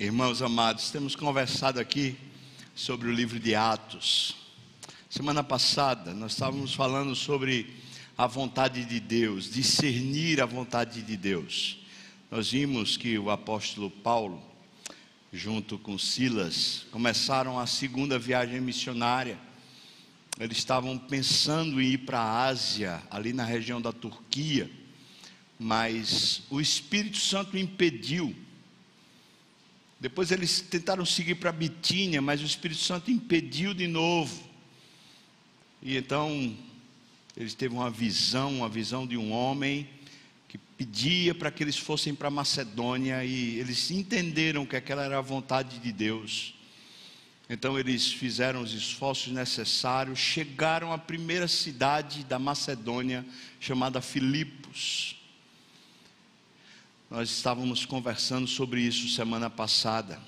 Irmãos amados, temos conversado aqui sobre o livro de Atos. Semana passada nós estávamos falando sobre a vontade de Deus, discernir a vontade de Deus. Nós vimos que o apóstolo Paulo, junto com Silas, começaram a segunda viagem missionária. Eles estavam pensando em ir para a Ásia, ali na região da Turquia, mas o Espírito Santo impediu depois eles tentaram seguir para Bitínia, mas o Espírito Santo impediu de novo. E então eles teve uma visão, uma visão de um homem que pedia para que eles fossem para Macedônia e eles entenderam que aquela era a vontade de Deus. Então eles fizeram os esforços necessários, chegaram à primeira cidade da Macedônia chamada Filipos. Nós estávamos conversando sobre isso semana passada.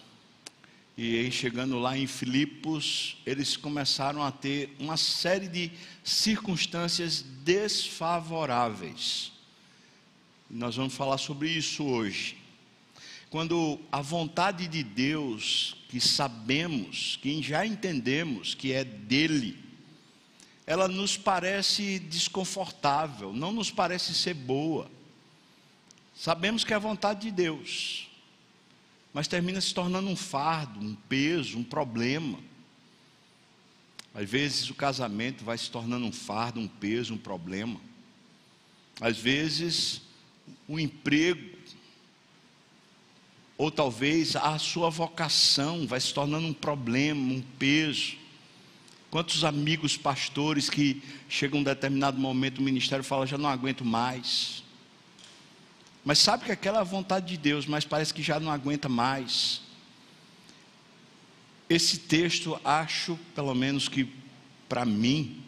E aí, chegando lá em Filipos, eles começaram a ter uma série de circunstâncias desfavoráveis. Nós vamos falar sobre isso hoje. Quando a vontade de Deus, que sabemos, que já entendemos que é dele, ela nos parece desconfortável, não nos parece ser boa. Sabemos que é a vontade de Deus, mas termina se tornando um fardo, um peso, um problema. Às vezes o casamento vai se tornando um fardo, um peso, um problema. Às vezes o emprego, ou talvez a sua vocação vai se tornando um problema, um peso. Quantos amigos pastores que chegam um determinado momento o ministério fala já não aguento mais. Mas sabe que aquela vontade de Deus, mas parece que já não aguenta mais. Esse texto, acho, pelo menos que para mim,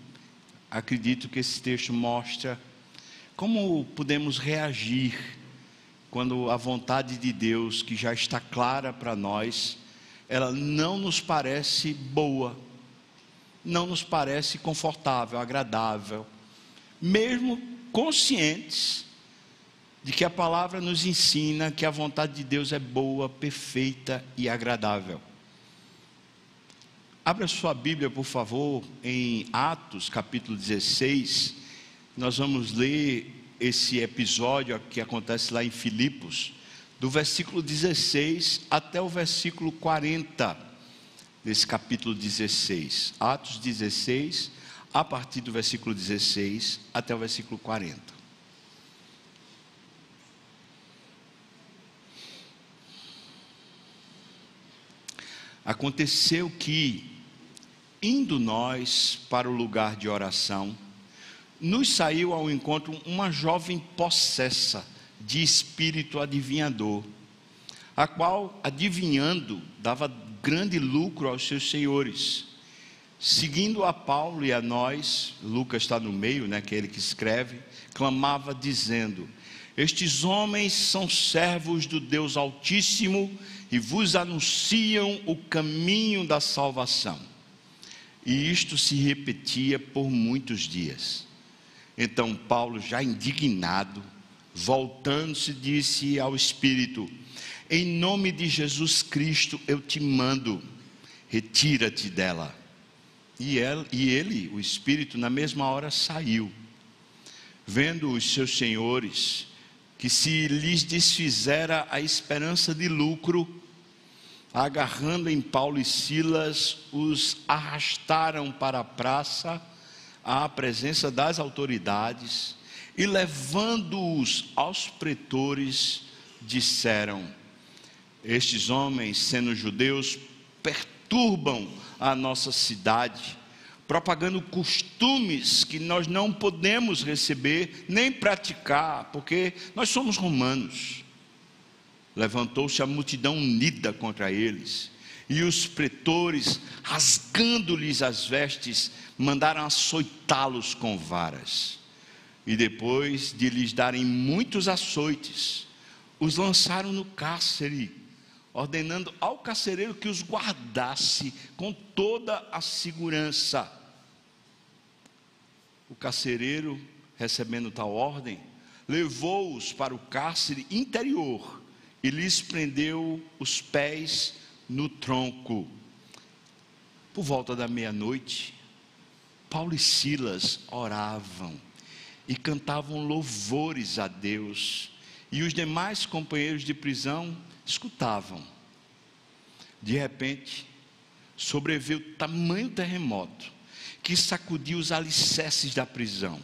acredito que esse texto mostra como podemos reagir quando a vontade de Deus, que já está clara para nós, ela não nos parece boa, não nos parece confortável, agradável, mesmo conscientes de que a palavra nos ensina que a vontade de Deus é boa, perfeita e agradável. Abra sua Bíblia, por favor, em Atos, capítulo 16. Nós vamos ler esse episódio que acontece lá em Filipos, do versículo 16 até o versículo 40 desse capítulo 16. Atos 16, a partir do versículo 16 até o versículo 40. Aconteceu que, indo nós para o lugar de oração, nos saiu ao encontro uma jovem possessa de espírito adivinhador, a qual, adivinhando, dava grande lucro aos seus senhores. Seguindo a Paulo e a nós, Lucas está no meio, né, que é ele que escreve, clamava dizendo: Estes homens são servos do Deus Altíssimo e vos anunciam o caminho da salvação. E isto se repetia por muitos dias. Então Paulo, já indignado, voltando-se, disse ao Espírito: Em nome de Jesus Cristo eu te mando, retira-te dela. E e ele, o Espírito, na mesma hora saiu. Vendo os seus senhores que se lhes desfizera a esperança de lucro, agarrando em Paulo e Silas, os arrastaram para a praça, à presença das autoridades, e levando-os aos pretores, disseram: Estes homens, sendo judeus, perturbam a nossa cidade, propagando costumes que nós não podemos receber nem praticar, porque nós somos romanos. Levantou-se a multidão unida contra eles, e os pretores, rasgando-lhes as vestes, mandaram açoitá-los com varas. E depois de lhes darem muitos açoites, os lançaram no cárcere, ordenando ao carcereiro que os guardasse com toda a segurança. O carcereiro, recebendo tal ordem, levou-os para o cárcere interior e lhes prendeu os pés no tronco. Por volta da meia-noite, Paulo e Silas oravam e cantavam louvores a Deus, e os demais companheiros de prisão escutavam. De repente, sobreveio tamanho terremoto que sacudiu os alicerces da prisão.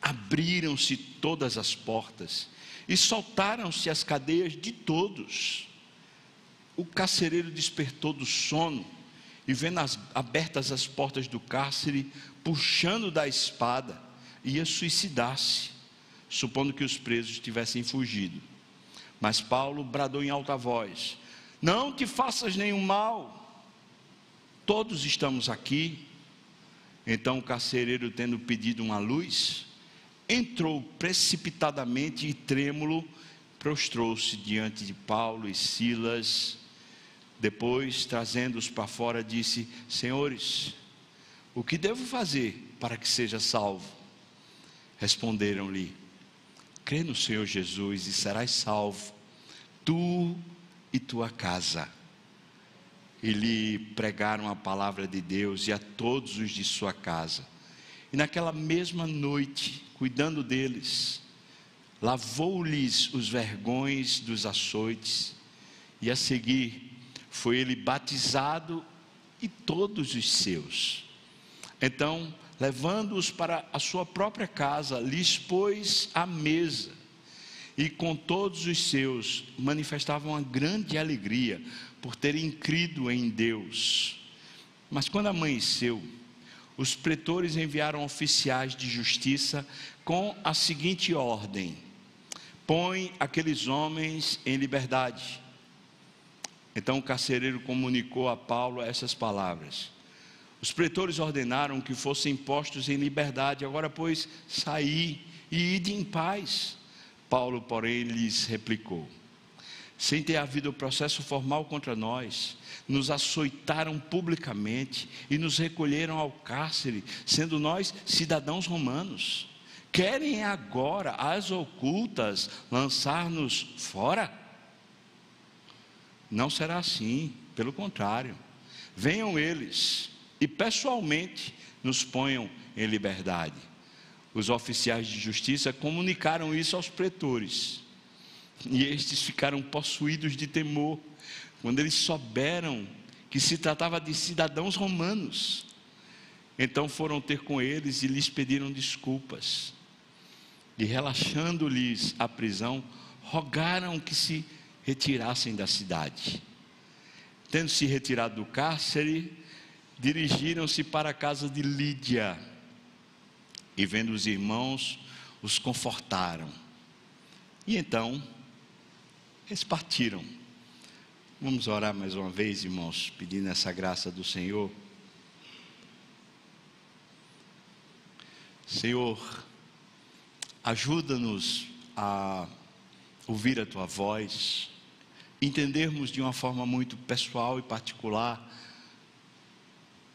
Abriram-se todas as portas e soltaram-se as cadeias de todos. O carcereiro despertou do sono e, vendo as, abertas as portas do cárcere, puxando da espada, ia suicidar-se, supondo que os presos tivessem fugido. Mas Paulo bradou em alta voz: Não te faças nenhum mal, todos estamos aqui. Então o carcereiro, tendo pedido uma luz, entrou precipitadamente e trêmulo, prostrou-se diante de Paulo e Silas. Depois, trazendo-os para fora, disse: Senhores, o que devo fazer para que seja salvo? Responderam-lhe: Crê no Senhor Jesus e serás salvo, tu e tua casa. E lhe pregaram a palavra de Deus e a todos os de sua casa. E naquela mesma noite, cuidando deles, lavou-lhes os vergões dos açoites, e a seguir foi ele batizado e todos os seus. Então, levando-os para a sua própria casa, lhes pôs a mesa, e com todos os seus manifestavam uma grande alegria por terem crido em Deus. Mas quando amanheceu, os pretores enviaram oficiais de justiça com a seguinte ordem: põe aqueles homens em liberdade. Então o carcereiro comunicou a Paulo essas palavras. Os pretores ordenaram que fossem postos em liberdade, agora, pois, saí e ide em paz. Paulo, porém, lhes replicou: sem ter havido processo formal contra nós, nos açoitaram publicamente e nos recolheram ao cárcere, sendo nós cidadãos romanos. Querem agora, as ocultas, lançar-nos fora? Não será assim, pelo contrário. Venham eles e pessoalmente nos ponham em liberdade. Os oficiais de justiça comunicaram isso aos pretores. E estes ficaram possuídos de temor quando eles souberam que se tratava de cidadãos romanos. Então foram ter com eles e lhes pediram desculpas. E relaxando-lhes a prisão, rogaram que se retirassem da cidade. Tendo se retirado do cárcere, dirigiram-se para a casa de Lídia. E vendo os irmãos, os confortaram. E então, eles partiram Vamos orar mais uma vez, irmãos, pedindo essa graça do Senhor. Senhor, ajuda-nos a ouvir a tua voz, entendermos de uma forma muito pessoal e particular,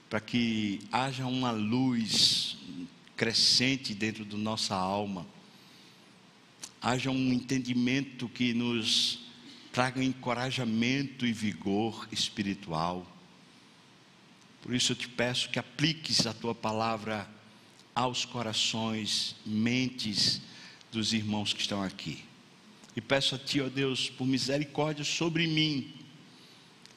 para que haja uma luz crescente dentro da nossa alma, haja um entendimento que nos traga encorajamento e vigor espiritual. Por isso eu te peço que apliques a tua palavra aos corações, mentes dos irmãos que estão aqui. E peço a ti, ó Deus, por misericórdia sobre mim.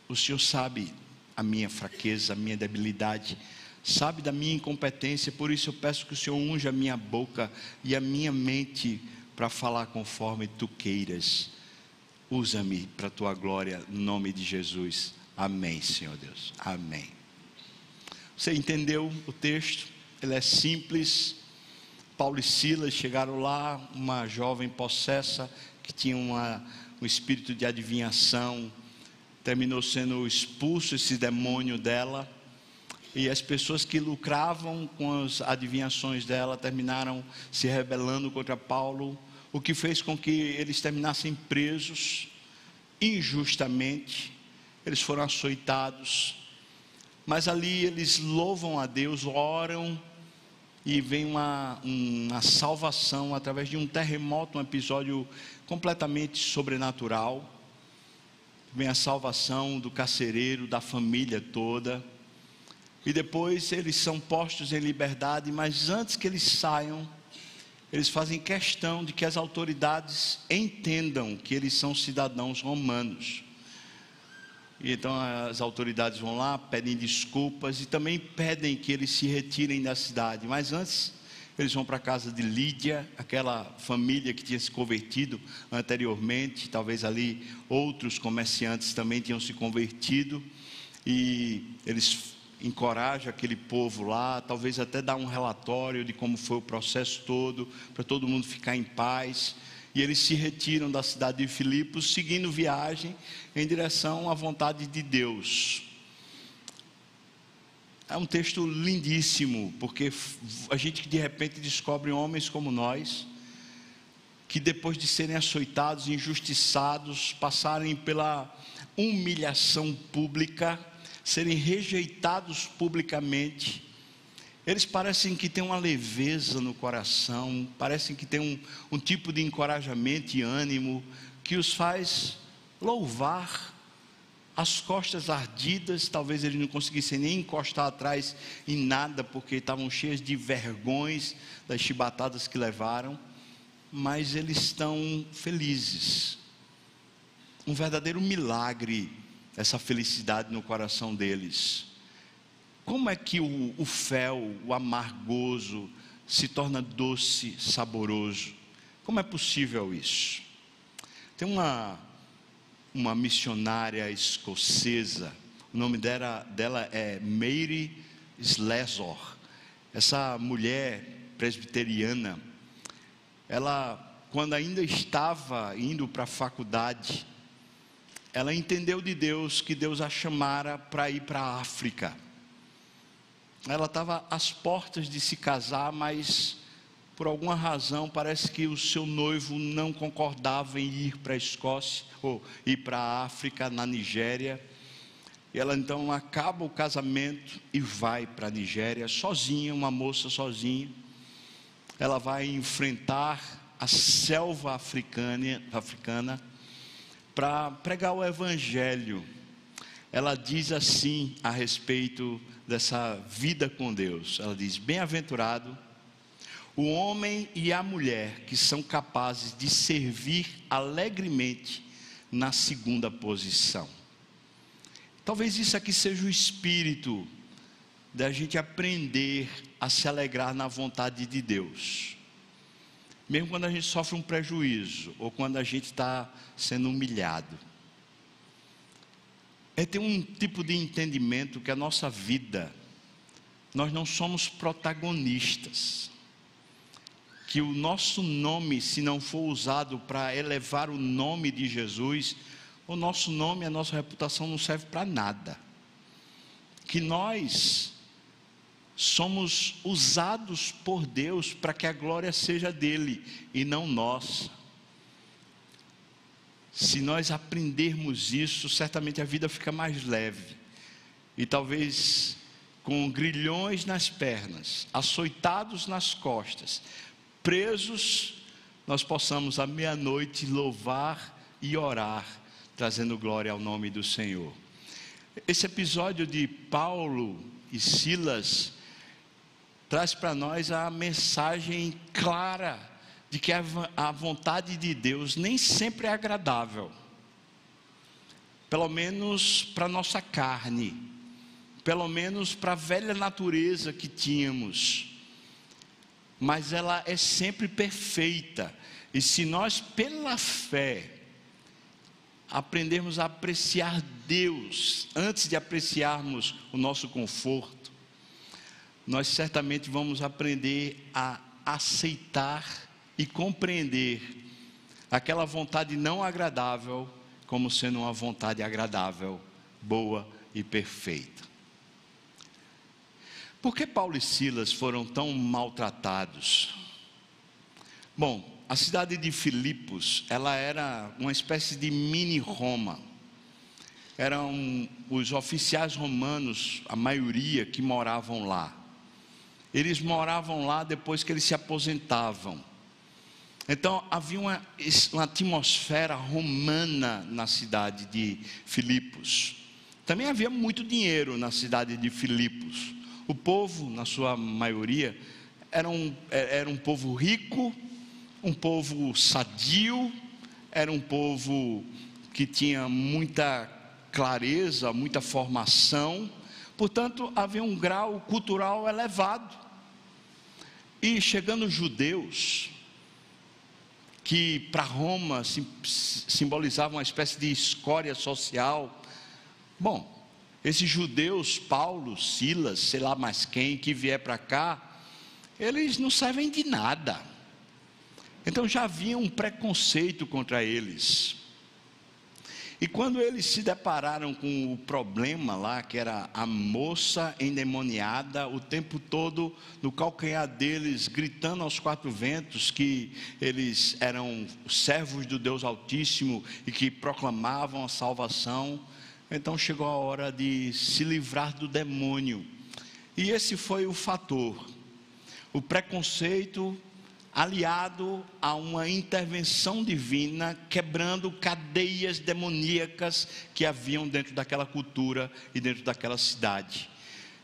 O Senhor sabe a minha fraqueza, a minha debilidade, sabe da minha incompetência, por isso eu peço que o Senhor unja a minha boca e a minha mente para falar conforme tu queiras Usa-me para a tua glória, no nome de Jesus. Amém, Senhor Deus. Amém. Você entendeu o texto? Ele é simples. Paulo e Silas chegaram lá, uma jovem possessa que tinha uma, um espírito de adivinhação, terminou sendo expulso esse demônio dela. E as pessoas que lucravam com as adivinhações dela terminaram se rebelando contra Paulo o que fez com que eles terminassem presos injustamente, eles foram açoitados, mas ali eles louvam a Deus, oram, e vem uma, uma salvação através de um terremoto, um episódio completamente sobrenatural. Vem a salvação do carcereiro, da família toda. E depois eles são postos em liberdade, mas antes que eles saiam, eles fazem questão de que as autoridades entendam que eles são cidadãos romanos. E então as autoridades vão lá, pedem desculpas e também pedem que eles se retirem da cidade. Mas antes, eles vão para a casa de Lídia, aquela família que tinha se convertido anteriormente. Talvez ali outros comerciantes também tinham se convertido. E eles encorajam aquele povo lá, talvez até dá um relatório de como foi o processo todo, para todo mundo ficar em paz e eles se retiram da cidade de Filipos, seguindo viagem em direção à vontade de Deus. É um texto lindíssimo, porque a gente de repente descobre homens como nós, que depois de serem açoitados, injustiçados, passarem pela humilhação pública, serem rejeitados publicamente, eles parecem que têm uma leveza no coração, parecem que têm um, um tipo de encorajamento e ânimo que os faz louvar as costas ardidas, talvez eles não conseguissem nem encostar atrás em nada, porque estavam cheios de vergões das chibatadas que levaram, mas eles estão felizes. Um verdadeiro milagre, essa felicidade no coração deles. Como é que o, o fel, o amargoso, se torna doce, saboroso? Como é possível isso? Tem uma, uma missionária escocesa, o nome dela, dela é Mary Slessor. Essa mulher presbiteriana, ela, quando ainda estava indo para a faculdade, ela entendeu de Deus que Deus a chamara para ir para a África ela estava às portas de se casar, mas por alguma razão parece que o seu noivo não concordava em ir para a Escócia ou ir para a África, na Nigéria. E ela então acaba o casamento e vai para a Nigéria sozinha, uma moça sozinha. Ela vai enfrentar a selva africana, africana para pregar o evangelho. Ela diz assim a respeito dessa vida com Deus. Ela diz: Bem-aventurado o homem e a mulher que são capazes de servir alegremente na segunda posição. Talvez isso aqui seja o espírito da gente aprender a se alegrar na vontade de Deus. Mesmo quando a gente sofre um prejuízo ou quando a gente está sendo humilhado é ter um tipo de entendimento que a nossa vida, nós não somos protagonistas. Que o nosso nome, se não for usado para elevar o nome de Jesus, o nosso nome, a nossa reputação não serve para nada. Que nós somos usados por Deus para que a glória seja dele e não nossa. Se nós aprendermos isso, certamente a vida fica mais leve. E talvez com grilhões nas pernas, açoitados nas costas, presos, nós possamos à meia-noite louvar e orar, trazendo glória ao nome do Senhor. Esse episódio de Paulo e Silas traz para nós a mensagem clara de que a vontade de Deus nem sempre é agradável, pelo menos para nossa carne, pelo menos para a velha natureza que tínhamos, mas ela é sempre perfeita, e se nós, pela fé, aprendermos a apreciar Deus antes de apreciarmos o nosso conforto, nós certamente vamos aprender a aceitar e compreender aquela vontade não agradável como sendo uma vontade agradável, boa e perfeita. Por que Paulo e Silas foram tão maltratados? Bom, a cidade de Filipos, ela era uma espécie de mini Roma. Eram os oficiais romanos, a maioria que moravam lá. Eles moravam lá depois que eles se aposentavam. Então havia uma, uma atmosfera romana na cidade de Filipos. Também havia muito dinheiro na cidade de Filipos. O povo, na sua maioria, era um, é, era um povo rico, um povo sadio, era um povo que tinha muita clareza, muita formação, portanto, havia um grau cultural elevado. E chegando os judeus, que para Roma simbolizavam uma espécie de escória social. Bom, esses judeus, Paulo, Silas, sei lá mais quem, que vier para cá, eles não servem de nada. Então já havia um preconceito contra eles. E quando eles se depararam com o problema lá, que era a moça endemoniada, o tempo todo no calcanhar deles, gritando aos quatro ventos que eles eram servos do Deus Altíssimo e que proclamavam a salvação, então chegou a hora de se livrar do demônio. E esse foi o fator. O preconceito aliado a uma intervenção divina, quebrando cadeias demoníacas que haviam dentro daquela cultura e dentro daquela cidade.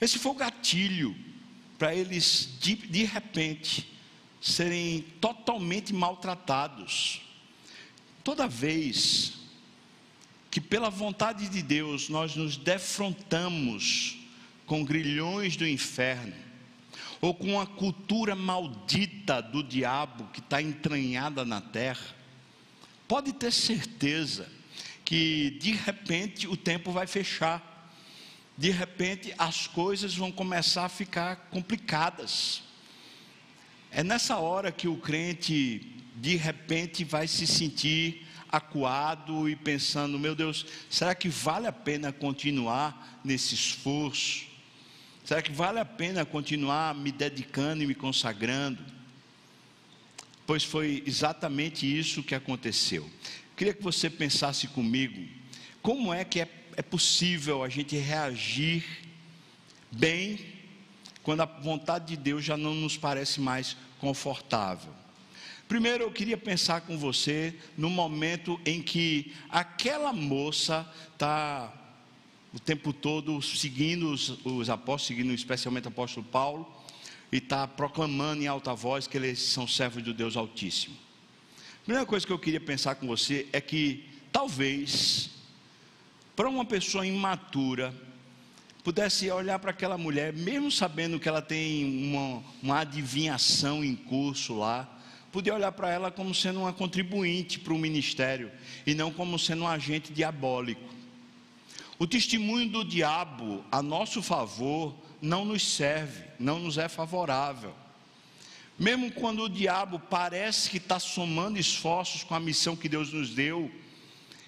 Esse foi o gatilho para eles, de, de repente, serem totalmente maltratados. Toda vez que, pela vontade de Deus, nós nos defrontamos com grilhões do inferno, ou com a cultura maldita do diabo que está entranhada na terra, pode ter certeza que de repente o tempo vai fechar, de repente as coisas vão começar a ficar complicadas. É nessa hora que o crente de repente vai se sentir acuado e pensando: meu Deus, será que vale a pena continuar nesse esforço? Será que vale a pena continuar me dedicando e me consagrando? Pois foi exatamente isso que aconteceu. Queria que você pensasse comigo: como é que é, é possível a gente reagir bem quando a vontade de Deus já não nos parece mais confortável? Primeiro eu queria pensar com você no momento em que aquela moça está o tempo todo seguindo os, os apóstolos, seguindo especialmente o apóstolo Paulo, e está proclamando em alta voz que eles são servos do Deus Altíssimo. A primeira coisa que eu queria pensar com você é que talvez, para uma pessoa imatura, pudesse olhar para aquela mulher, mesmo sabendo que ela tem uma, uma adivinhação em curso lá, podia olhar para ela como sendo uma contribuinte para o ministério e não como sendo um agente diabólico. O testemunho do diabo a nosso favor não nos serve, não nos é favorável. Mesmo quando o diabo parece que está somando esforços com a missão que Deus nos deu,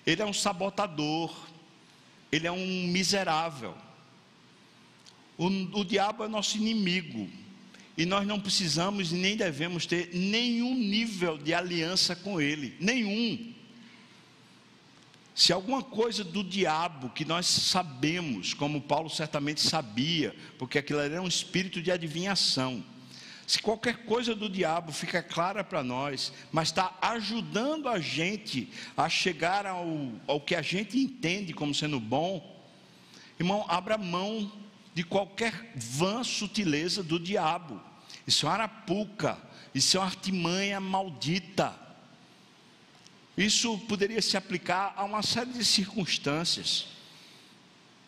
ele é um sabotador, ele é um miserável. O, o diabo é nosso inimigo, e nós não precisamos nem devemos ter nenhum nível de aliança com ele, nenhum. Se alguma coisa do diabo que nós sabemos, como Paulo certamente sabia, porque aquilo era um espírito de adivinhação, se qualquer coisa do diabo fica clara para nós, mas está ajudando a gente a chegar ao, ao que a gente entende como sendo bom, irmão, abra mão de qualquer vã sutileza do diabo. Isso é uma arapuca, isso é uma artimanha maldita. Isso poderia se aplicar a uma série de circunstâncias.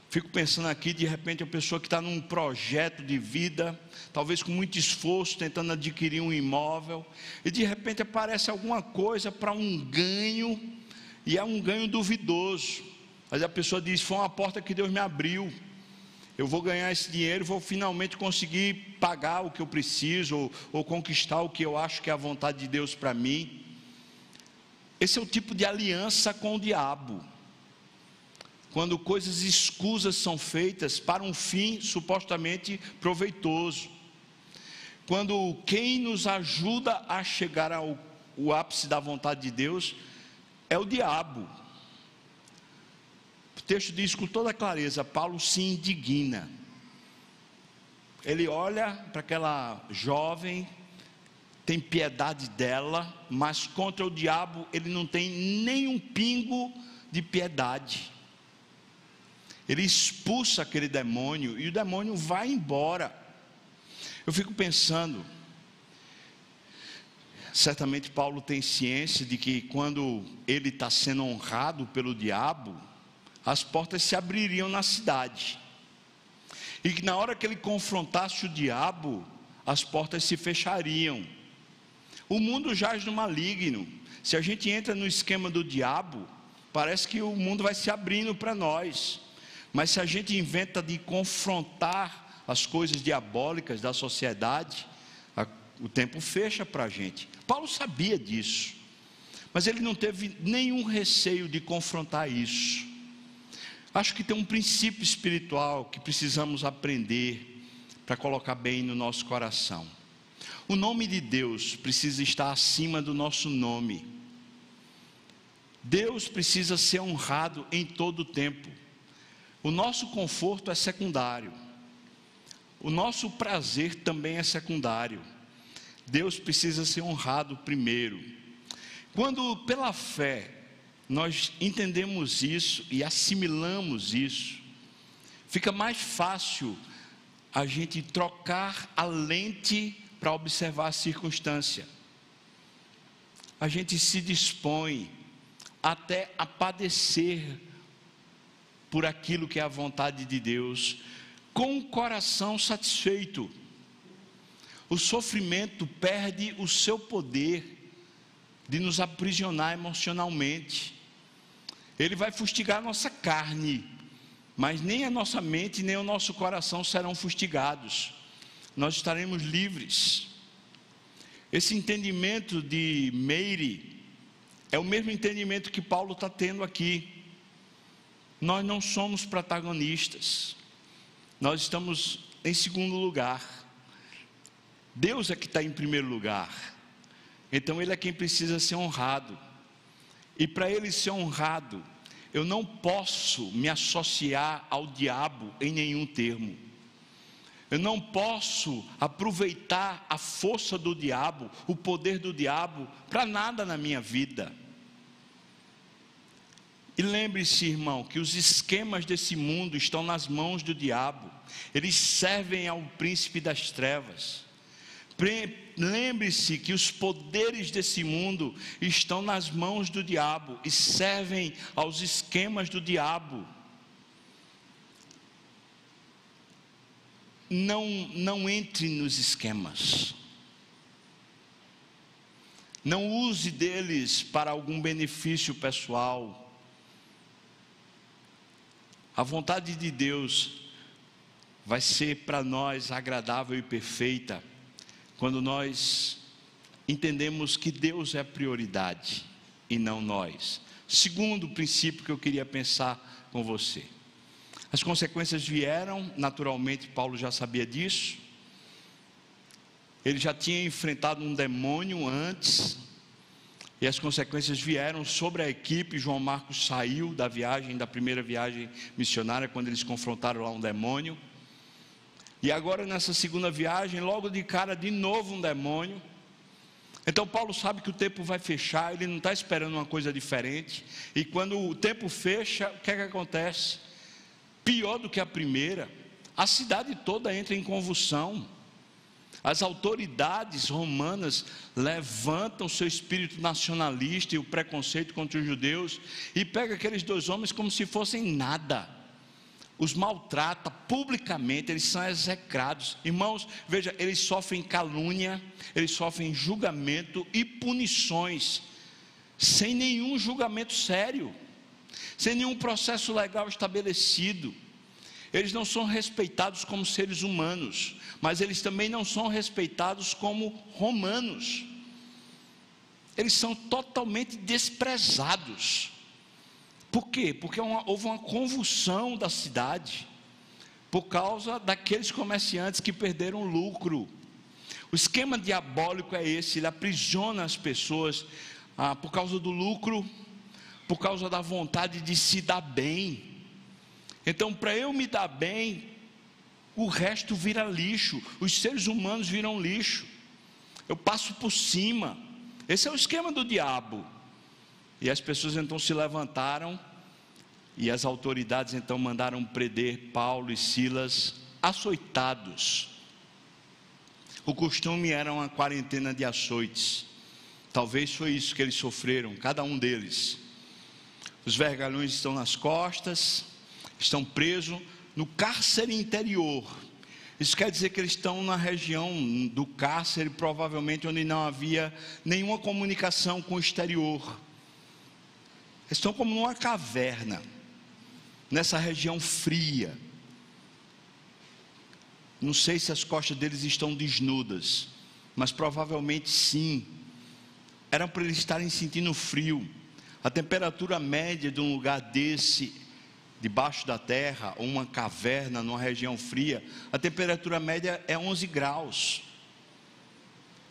Fico pensando aqui, de repente, a pessoa que está num projeto de vida, talvez com muito esforço, tentando adquirir um imóvel, e de repente aparece alguma coisa para um ganho, e é um ganho duvidoso. Mas a pessoa diz: Foi uma porta que Deus me abriu. Eu vou ganhar esse dinheiro, vou finalmente conseguir pagar o que eu preciso, ou, ou conquistar o que eu acho que é a vontade de Deus para mim. Esse é o tipo de aliança com o diabo. Quando coisas escusas são feitas para um fim supostamente proveitoso. Quando quem nos ajuda a chegar ao, ápice da vontade de Deus é o diabo. O texto diz com toda clareza: Paulo se indigna. Ele olha para aquela jovem, tem piedade dela, mas contra o diabo ele não tem nenhum pingo de piedade. Ele expulsa aquele demônio e o demônio vai embora. Eu fico pensando, certamente Paulo tem ciência de que quando ele está sendo honrado pelo diabo, as portas se abririam na cidade. E que na hora que ele confrontasse o diabo, as portas se fechariam. O mundo jaz no maligno. Se a gente entra no esquema do diabo, parece que o mundo vai se abrindo para nós. Mas se a gente inventa de confrontar as coisas diabólicas da sociedade, a, o tempo fecha para a gente. Paulo sabia disso, mas ele não teve nenhum receio de confrontar isso. Acho que tem um princípio espiritual que precisamos aprender para colocar bem no nosso coração. O nome de Deus precisa estar acima do nosso nome. Deus precisa ser honrado em todo o tempo. O nosso conforto é secundário. O nosso prazer também é secundário. Deus precisa ser honrado primeiro. Quando pela fé nós entendemos isso e assimilamos isso, fica mais fácil a gente trocar a lente para observar a circunstância. A gente se dispõe até a padecer por aquilo que é a vontade de Deus, com o coração satisfeito. O sofrimento perde o seu poder de nos aprisionar emocionalmente ele vai fustigar a nossa carne, mas nem a nossa mente nem o nosso coração serão fustigados. Nós estaremos livres. Esse entendimento de Meire é o mesmo entendimento que Paulo está tendo aqui. Nós não somos protagonistas, nós estamos em segundo lugar. Deus é que está em primeiro lugar, então Ele é quem precisa ser honrado. E para ele ser honrado, eu não posso me associar ao diabo em nenhum termo. Eu não posso aproveitar a força do diabo, o poder do diabo, para nada na minha vida. E lembre-se, irmão, que os esquemas desse mundo estão nas mãos do diabo, eles servem ao príncipe das trevas. Lembre-se que os poderes desse mundo estão nas mãos do diabo e servem aos esquemas do diabo. Não, não entre nos esquemas. Não use deles para algum benefício pessoal. A vontade de Deus vai ser para nós agradável e perfeita quando nós entendemos que Deus é a prioridade e não nós. Segundo princípio que eu queria pensar com você. As consequências vieram, naturalmente, Paulo já sabia disso. Ele já tinha enfrentado um demônio antes, e as consequências vieram sobre a equipe. João Marcos saiu da viagem, da primeira viagem missionária, quando eles confrontaram lá um demônio. E agora nessa segunda viagem, logo de cara, de novo um demônio. Então Paulo sabe que o tempo vai fechar, ele não está esperando uma coisa diferente. E quando o tempo fecha, o que é que acontece? Pior do que a primeira, a cidade toda entra em convulsão. As autoridades romanas levantam seu espírito nacionalista e o preconceito contra os judeus e pega aqueles dois homens como se fossem nada os maltrata publicamente, eles são execrados. Irmãos, veja, eles sofrem calúnia, eles sofrem julgamento e punições, sem nenhum julgamento sério, sem nenhum processo legal estabelecido. Eles não são respeitados como seres humanos, mas eles também não são respeitados como romanos. Eles são totalmente desprezados. Por quê? Porque uma, houve uma convulsão da cidade por causa daqueles comerciantes que perderam lucro. O esquema diabólico é esse: ele aprisiona as pessoas ah, por causa do lucro, por causa da vontade de se dar bem. Então, para eu me dar bem, o resto vira lixo, os seres humanos viram lixo. Eu passo por cima. Esse é o esquema do diabo. E as pessoas então se levantaram e as autoridades então mandaram prender Paulo e Silas açoitados. O costume era uma quarentena de açoites. Talvez foi isso que eles sofreram, cada um deles. Os vergalhões estão nas costas, estão presos no cárcere interior. Isso quer dizer que eles estão na região do cárcere, provavelmente onde não havia nenhuma comunicação com o exterior. Eles estão como numa caverna, nessa região fria. Não sei se as costas deles estão desnudas, mas provavelmente sim. Era para eles estarem sentindo frio. A temperatura média de um lugar desse, debaixo da terra, ou uma caverna, numa região fria, a temperatura média é 11 graus.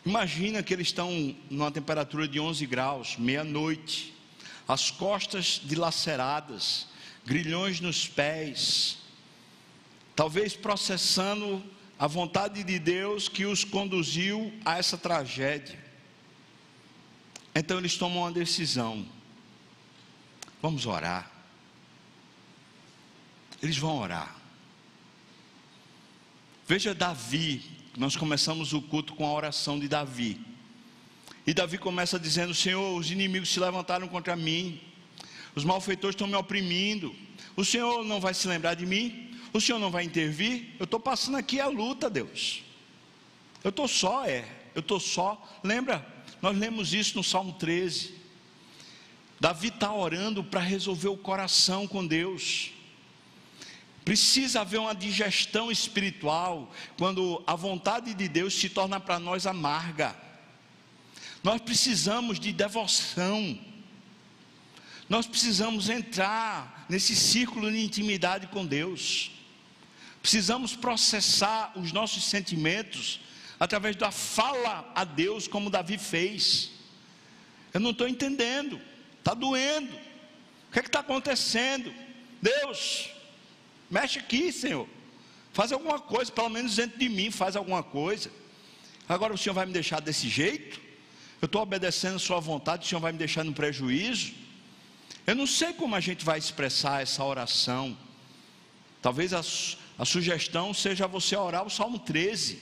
Imagina que eles estão numa temperatura de 11 graus, meia-noite, as costas dilaceradas, grilhões nos pés, talvez processando a vontade de Deus que os conduziu a essa tragédia. Então eles tomam uma decisão Vamos orar. Eles vão orar. Veja Davi, nós começamos o culto com a oração de Davi. E Davi começa dizendo: Senhor, os inimigos se levantaram contra mim, os malfeitores estão me oprimindo. O Senhor não vai se lembrar de mim? O Senhor não vai intervir? Eu estou passando aqui a luta, Deus. Eu estou só, é. Eu estou só. Lembra? Nós lemos isso no Salmo 13. Davi está orando para resolver o coração com Deus. Precisa haver uma digestão espiritual quando a vontade de Deus se torna para nós amarga. Nós precisamos de devoção. Nós precisamos entrar nesse círculo de intimidade com Deus. Precisamos processar os nossos sentimentos através da fala a Deus, como Davi fez. Eu não estou entendendo. Está doendo. O que é está acontecendo? Deus, mexe aqui, Senhor. Faz alguma coisa, pelo menos dentro de mim, faz alguma coisa. Agora o Senhor vai me deixar desse jeito? Eu estou obedecendo a Sua vontade, o Senhor vai me deixar no prejuízo? Eu não sei como a gente vai expressar essa oração. Talvez a, a sugestão seja você orar o Salmo 13,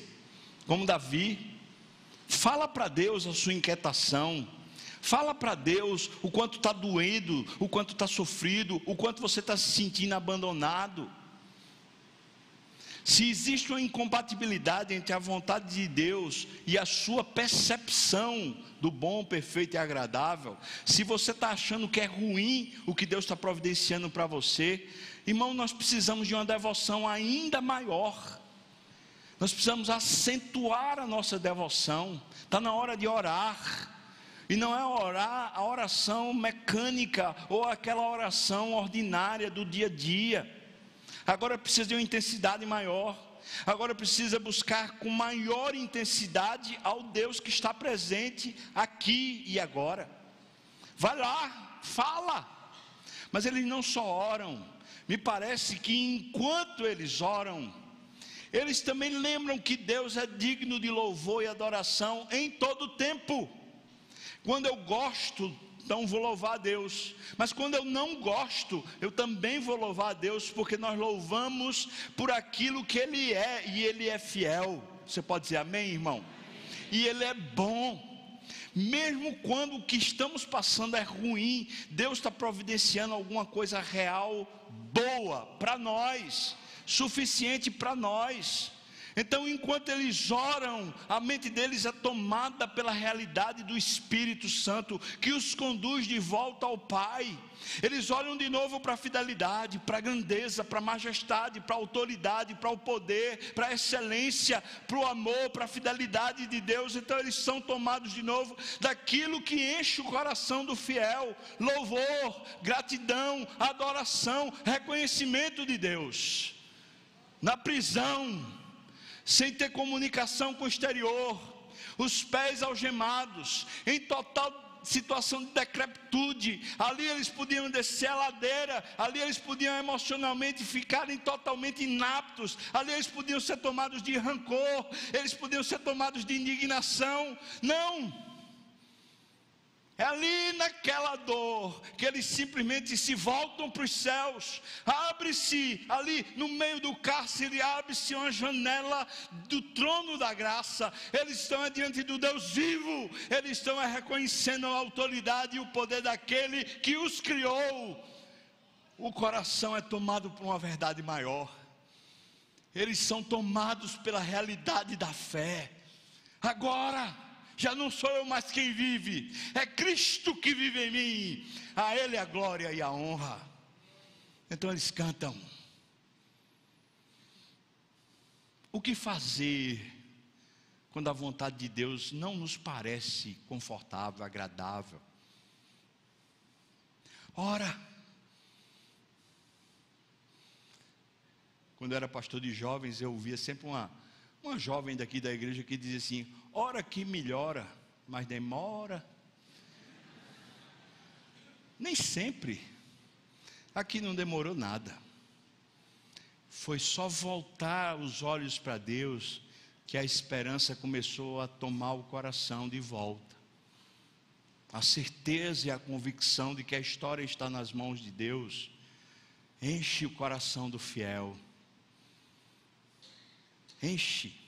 como Davi. Fala para Deus a sua inquietação. Fala para Deus o quanto está doendo, o quanto está sofrido, o quanto você está se sentindo abandonado. Se existe uma incompatibilidade entre a vontade de Deus e a sua percepção do bom, perfeito e agradável, se você está achando que é ruim o que Deus está providenciando para você, irmão, nós precisamos de uma devoção ainda maior. Nós precisamos acentuar a nossa devoção. Está na hora de orar. E não é orar a oração mecânica ou aquela oração ordinária do dia a dia. Agora precisa de uma intensidade maior. Agora precisa buscar com maior intensidade ao Deus que está presente aqui e agora. Vai lá, fala. Mas eles não só oram, me parece que enquanto eles oram, eles também lembram que Deus é digno de louvor e adoração em todo o tempo. Quando eu gosto, então vou louvar a Deus. Mas quando eu não gosto, eu também vou louvar a Deus, porque nós louvamos por aquilo que Ele é e Ele é fiel. Você pode dizer amém, irmão? E Ele é bom. Mesmo quando o que estamos passando é ruim, Deus está providenciando alguma coisa real, boa para nós, suficiente para nós. Então, enquanto eles oram, a mente deles é tomada pela realidade do Espírito Santo que os conduz de volta ao Pai. Eles olham de novo para a fidelidade, para a grandeza, para a majestade, para a autoridade, para o poder, para a excelência, para o amor, para a fidelidade de Deus. Então eles são tomados de novo daquilo que enche o coração do fiel: louvor, gratidão, adoração, reconhecimento de Deus. Na prisão, sem ter comunicação com o exterior, os pés algemados, em total situação de decrepitude, ali eles podiam descer a ladeira, ali eles podiam emocionalmente ficarem totalmente inaptos, ali eles podiam ser tomados de rancor, eles podiam ser tomados de indignação. Não! É ali naquela dor que eles simplesmente se voltam para os céus. Abre-se ali no meio do cárcere, abre-se uma janela do trono da graça. Eles estão diante do Deus vivo. Eles estão reconhecendo a autoridade e o poder daquele que os criou. O coração é tomado por uma verdade maior. Eles são tomados pela realidade da fé. Agora, já não sou eu mais quem vive, é Cristo que vive em mim, a Ele a glória e a honra. Então eles cantam. O que fazer quando a vontade de Deus não nos parece confortável, agradável? Ora, quando eu era pastor de jovens, eu ouvia sempre uma, uma jovem daqui da igreja que dizia assim: Ora que melhora, mas demora. Nem sempre. Aqui não demorou nada. Foi só voltar os olhos para Deus que a esperança começou a tomar o coração de volta. A certeza e a convicção de que a história está nas mãos de Deus enche o coração do fiel. Enche.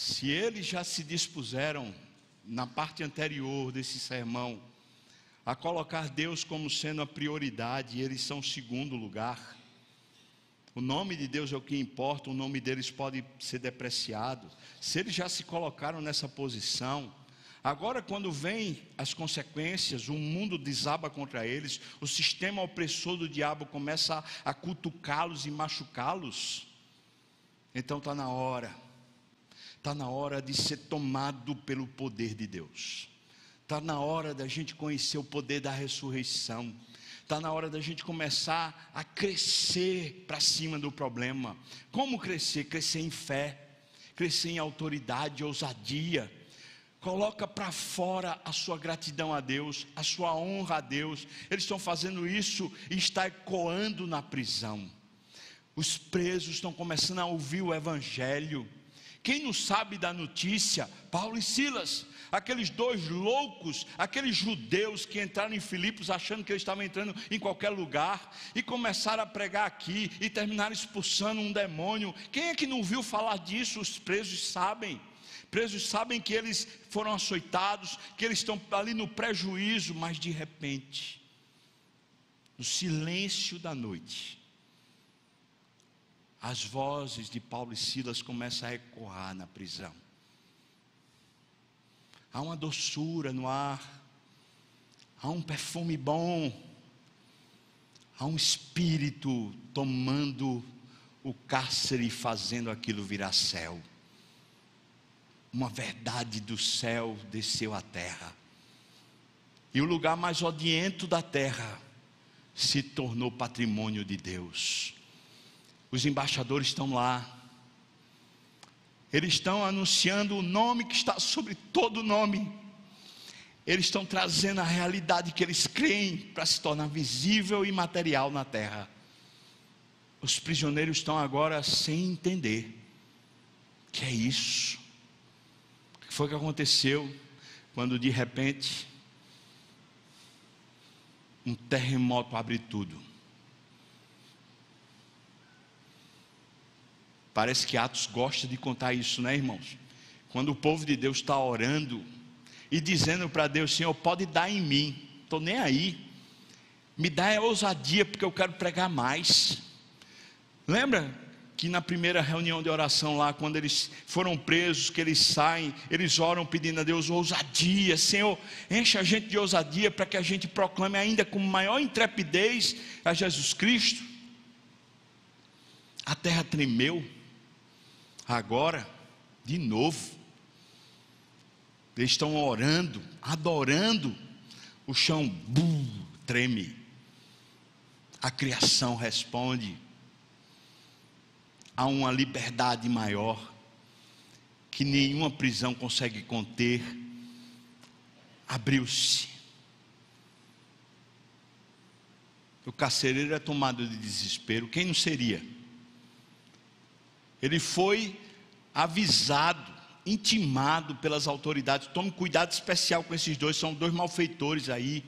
Se eles já se dispuseram, na parte anterior desse sermão, a colocar Deus como sendo a prioridade, e eles são segundo lugar. O nome de Deus é o que importa, o nome deles pode ser depreciado. Se eles já se colocaram nessa posição, agora quando vem as consequências, o mundo desaba contra eles, o sistema opressor do diabo começa a cutucá-los e machucá-los. Então está na hora Está na hora de ser tomado pelo poder de Deus. Está na hora da gente conhecer o poder da ressurreição. Está na hora da gente começar a crescer para cima do problema. Como crescer? Crescer em fé, crescer em autoridade, ousadia. Coloca para fora a sua gratidão a Deus, a sua honra a Deus. Eles estão fazendo isso e está ecoando na prisão. Os presos estão começando a ouvir o Evangelho. Quem não sabe da notícia? Paulo e Silas, aqueles dois loucos, aqueles judeus que entraram em Filipos achando que eles estavam entrando em qualquer lugar e começaram a pregar aqui e terminaram expulsando um demônio. Quem é que não viu falar disso? Os presos sabem. Presos sabem que eles foram açoitados, que eles estão ali no prejuízo, mas de repente, no silêncio da noite, as vozes de Paulo e Silas começam a ecoar na prisão. Há uma doçura no ar, há um perfume bom, há um espírito tomando o cárcere e fazendo aquilo virar céu. Uma verdade do céu desceu à terra. E o lugar mais odiento da terra se tornou patrimônio de Deus. Os embaixadores estão lá. Eles estão anunciando o nome que está sobre todo nome. Eles estão trazendo a realidade que eles creem para se tornar visível e material na terra. Os prisioneiros estão agora sem entender que é isso. O que foi que aconteceu quando de repente um terremoto abre tudo? Parece que Atos gosta de contar isso, né, irmãos? Quando o povo de Deus está orando e dizendo para Deus: Senhor, pode dar em mim, estou nem aí, me dá a ousadia, porque eu quero pregar mais. Lembra que na primeira reunião de oração lá, quando eles foram presos, que eles saem, eles oram pedindo a Deus ousadia, Senhor, enche a gente de ousadia para que a gente proclame ainda com maior intrepidez a Jesus Cristo. A terra tremeu. Agora, de novo, eles estão orando, adorando, o chão bum, treme, a criação responde, há uma liberdade maior, que nenhuma prisão consegue conter, abriu-se. O carcereiro é tomado de desespero, quem não seria? Ele foi avisado, intimado pelas autoridades. Tome cuidado especial com esses dois, são dois malfeitores aí.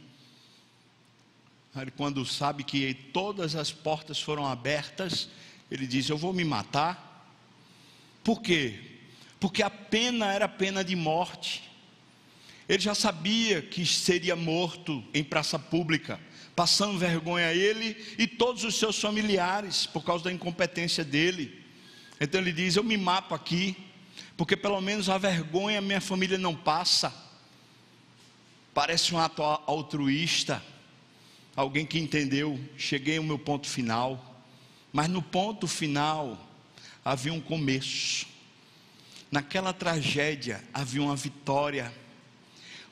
Quando sabe que todas as portas foram abertas, ele diz: Eu vou me matar. Por quê? Porque a pena era pena de morte. Ele já sabia que seria morto em praça pública, passando vergonha a ele e todos os seus familiares, por causa da incompetência dele. Então ele diz: Eu me mato aqui, porque pelo menos a vergonha minha família não passa. Parece um ato altruísta, alguém que entendeu, cheguei ao meu ponto final, mas no ponto final havia um começo, naquela tragédia havia uma vitória.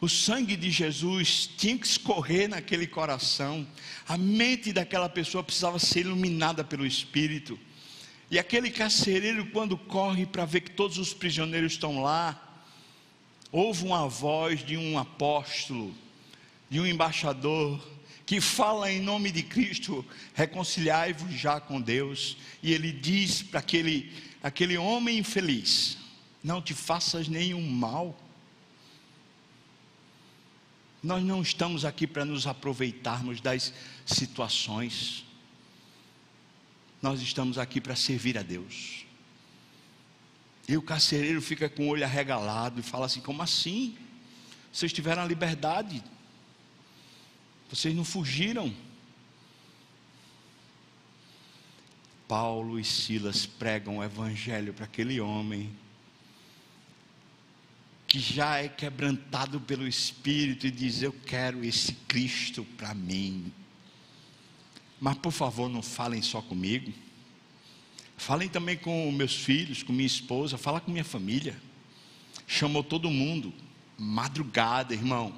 O sangue de Jesus tinha que escorrer naquele coração, a mente daquela pessoa precisava ser iluminada pelo Espírito. E aquele carcereiro, quando corre para ver que todos os prisioneiros estão lá, ouve uma voz de um apóstolo, de um embaixador, que fala em nome de Cristo, reconciliai-vos já com Deus. E ele diz para aquele, aquele homem infeliz: Não te faças nenhum mal. Nós não estamos aqui para nos aproveitarmos das situações. Nós estamos aqui para servir a Deus. E o carcereiro fica com o olho arregalado e fala assim: como assim? Vocês tiveram a liberdade, vocês não fugiram. Paulo e Silas pregam o evangelho para aquele homem que já é quebrantado pelo Espírito e diz: Eu quero esse Cristo para mim. Mas por favor, não falem só comigo. Falem também com meus filhos, com minha esposa, fala com minha família. Chamou todo mundo. Madrugada, irmão.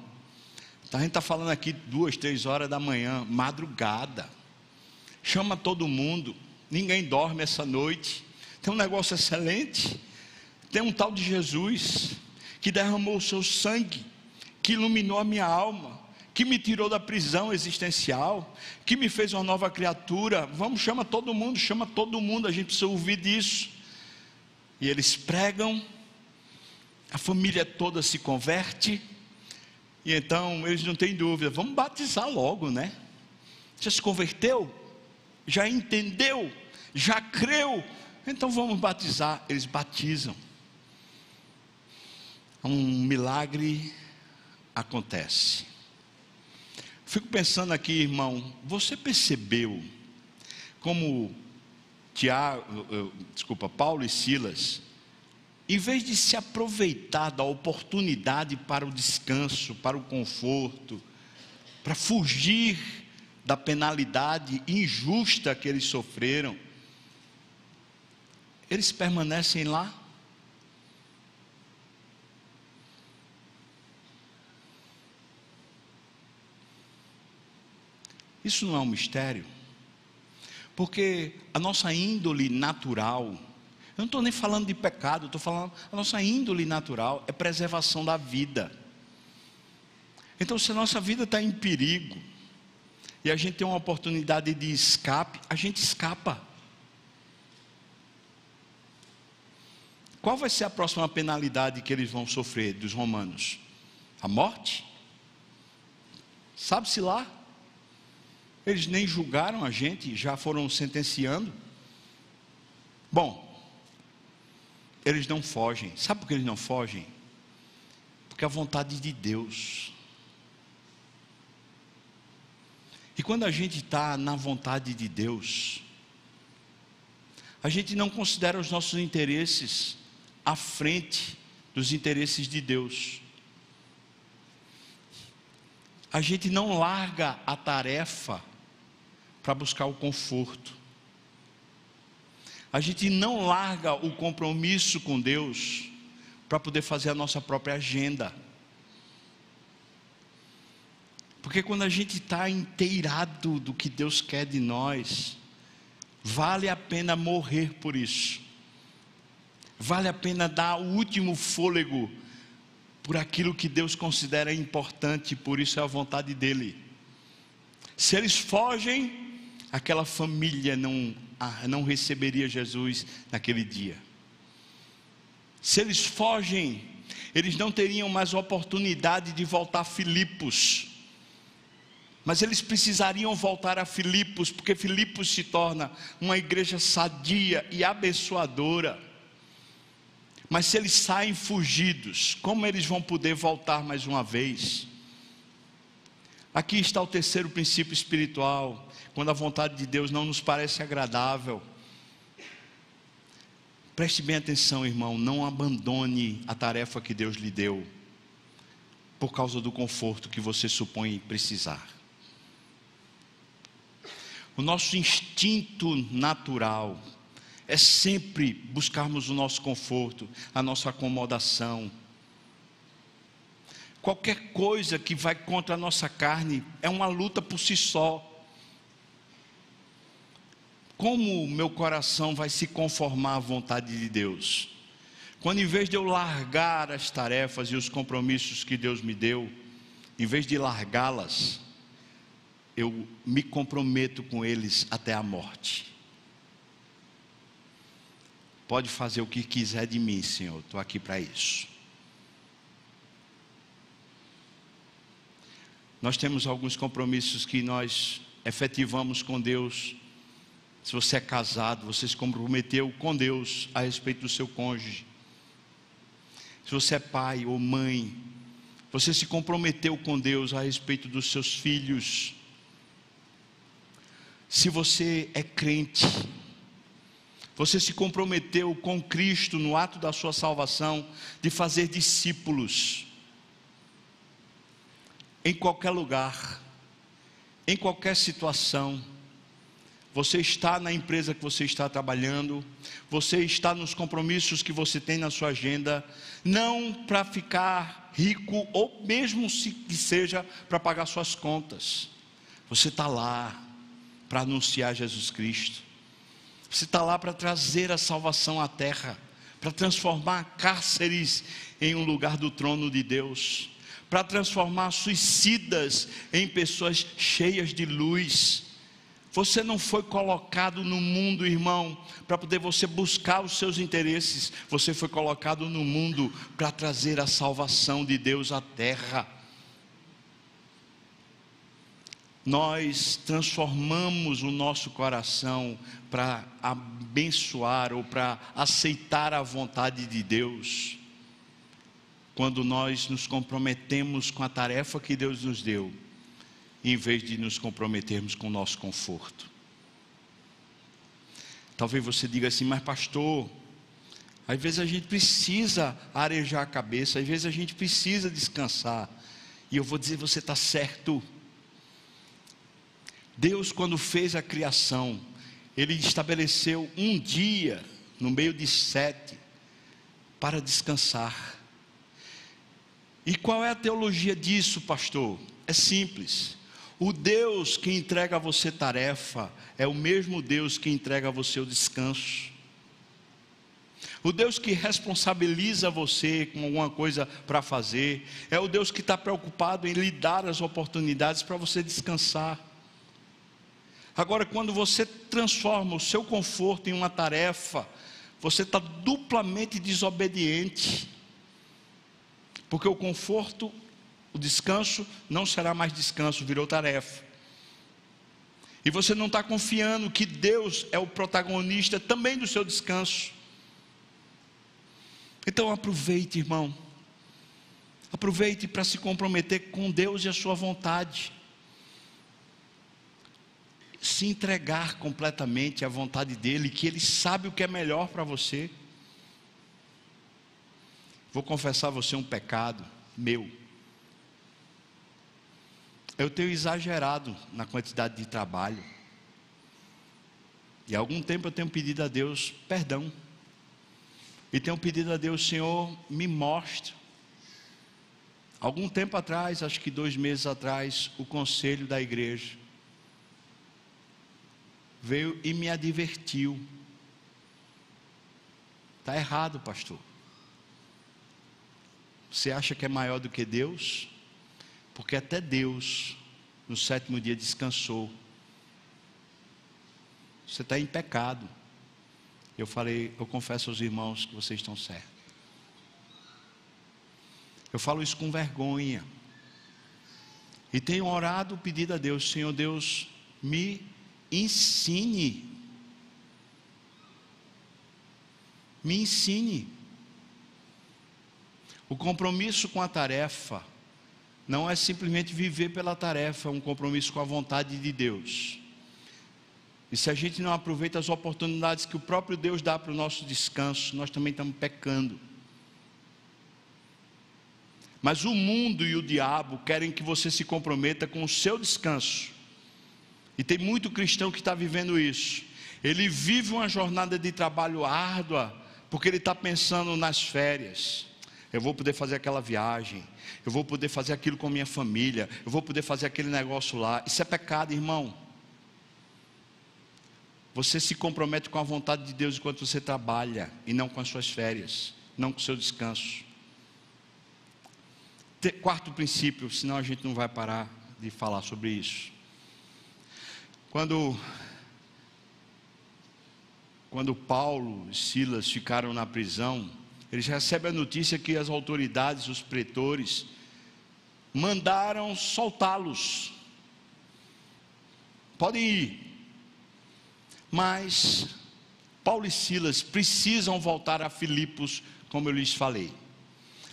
Então a gente está falando aqui duas, três horas da manhã, madrugada. Chama todo mundo. Ninguém dorme essa noite. Tem um negócio excelente. Tem um tal de Jesus que derramou o seu sangue, que iluminou a minha alma, que me tirou da prisão existencial, que me fez uma nova criatura. Vamos, chama todo mundo, chama todo mundo, a gente precisa ouvir disso. E eles pregam, a família toda se converte, e então eles não têm dúvida, vamos batizar logo, né? Já se converteu? Já entendeu? Já creu? Então vamos batizar. Eles batizam. Um milagre acontece. Fico pensando aqui, irmão, você percebeu como Tiago, desculpa, Paulo e Silas, em vez de se aproveitar da oportunidade para o descanso, para o conforto, para fugir da penalidade injusta que eles sofreram, eles permanecem lá Isso não é um mistério? Porque a nossa índole natural, eu não estou nem falando de pecado, estou falando, a nossa índole natural é preservação da vida. Então, se a nossa vida está em perigo, e a gente tem uma oportunidade de escape, a gente escapa. Qual vai ser a próxima penalidade que eles vão sofrer dos romanos? A morte? Sabe-se lá? Eles nem julgaram a gente, já foram sentenciando. Bom, eles não fogem. Sabe por que eles não fogem? Porque a vontade de Deus. E quando a gente está na vontade de Deus, a gente não considera os nossos interesses à frente dos interesses de Deus. A gente não larga a tarefa para buscar o conforto. A gente não larga o compromisso com Deus para poder fazer a nossa própria agenda. Porque quando a gente está inteirado do que Deus quer de nós, vale a pena morrer por isso. Vale a pena dar o último fôlego por aquilo que Deus considera importante, por isso é a vontade dEle. Se eles fogem, aquela família não, ah, não receberia Jesus naquele dia. Se eles fogem, eles não teriam mais oportunidade de voltar a Filipos. Mas eles precisariam voltar a Filipos, porque Filipos se torna uma igreja sadia e abençoadora. Mas se eles saem fugidos, como eles vão poder voltar mais uma vez? Aqui está o terceiro princípio espiritual, quando a vontade de Deus não nos parece agradável. Preste bem atenção, irmão, não abandone a tarefa que Deus lhe deu, por causa do conforto que você supõe precisar. O nosso instinto natural é sempre buscarmos o nosso conforto, a nossa acomodação. Qualquer coisa que vai contra a nossa carne é uma luta por si só. Como o meu coração vai se conformar à vontade de Deus? Quando em vez de eu largar as tarefas e os compromissos que Deus me deu, em vez de largá-las, eu me comprometo com eles até a morte. Pode fazer o que quiser de mim, Senhor, estou aqui para isso. Nós temos alguns compromissos que nós efetivamos com Deus. Se você é casado, você se comprometeu com Deus a respeito do seu cônjuge. Se você é pai ou mãe, você se comprometeu com Deus a respeito dos seus filhos. Se você é crente, você se comprometeu com Cristo no ato da sua salvação de fazer discípulos em qualquer lugar, em qualquer situação. Você está na empresa que você está trabalhando, você está nos compromissos que você tem na sua agenda, não para ficar rico ou mesmo se que seja para pagar suas contas. Você está lá para anunciar Jesus Cristo. Você está lá para trazer a salvação à terra, para transformar cárceres em um lugar do trono de Deus para transformar suicidas em pessoas cheias de luz. Você não foi colocado no mundo, irmão, para poder você buscar os seus interesses. Você foi colocado no mundo para trazer a salvação de Deus à terra. Nós transformamos o nosso coração para abençoar ou para aceitar a vontade de Deus quando nós nos comprometemos com a tarefa que Deus nos deu, em vez de nos comprometermos com o nosso conforto. Talvez você diga assim, mas pastor, às vezes a gente precisa arejar a cabeça, às vezes a gente precisa descansar. E eu vou dizer, você está certo. Deus, quando fez a criação, Ele estabeleceu um dia, no meio de sete, para descansar. E qual é a teologia disso, pastor? É simples. O Deus que entrega a você tarefa é o mesmo Deus que entrega a você o descanso. O Deus que responsabiliza você com alguma coisa para fazer, é o Deus que está preocupado em lhe dar as oportunidades para você descansar. Agora, quando você transforma o seu conforto em uma tarefa, você está duplamente desobediente. Porque o conforto, o descanso, não será mais descanso, virou tarefa. E você não está confiando que Deus é o protagonista também do seu descanso. Então aproveite, irmão. Aproveite para se comprometer com Deus e a sua vontade. Se entregar completamente à vontade dEle, que Ele sabe o que é melhor para você. Vou confessar a você um pecado meu. Eu tenho exagerado na quantidade de trabalho. E há algum tempo eu tenho pedido a Deus perdão. E tenho pedido a Deus, Senhor, me mostre. Algum tempo atrás, acho que dois meses atrás, o conselho da igreja veio e me advertiu. Está errado, pastor. Você acha que é maior do que Deus? Porque até Deus, no sétimo dia, descansou. Você está em pecado. Eu falei, eu confesso aos irmãos que vocês estão certos. Eu falo isso com vergonha. E tenho orado, pedido a Deus, Senhor Deus, me ensine. Me ensine. O compromisso com a tarefa não é simplesmente viver pela tarefa, é um compromisso com a vontade de Deus. E se a gente não aproveita as oportunidades que o próprio Deus dá para o nosso descanso, nós também estamos pecando. Mas o mundo e o diabo querem que você se comprometa com o seu descanso. E tem muito cristão que está vivendo isso. Ele vive uma jornada de trabalho árdua, porque ele está pensando nas férias. Eu vou poder fazer aquela viagem, eu vou poder fazer aquilo com minha família, eu vou poder fazer aquele negócio lá. Isso é pecado, irmão. Você se compromete com a vontade de Deus enquanto você trabalha, e não com as suas férias, não com o seu descanso quarto princípio, senão a gente não vai parar de falar sobre isso. Quando quando Paulo e Silas ficaram na prisão, eles recebem a notícia que as autoridades, os pretores, mandaram soltá-los. Podem ir. Mas Paulo e Silas precisam voltar a Filipos, como eu lhes falei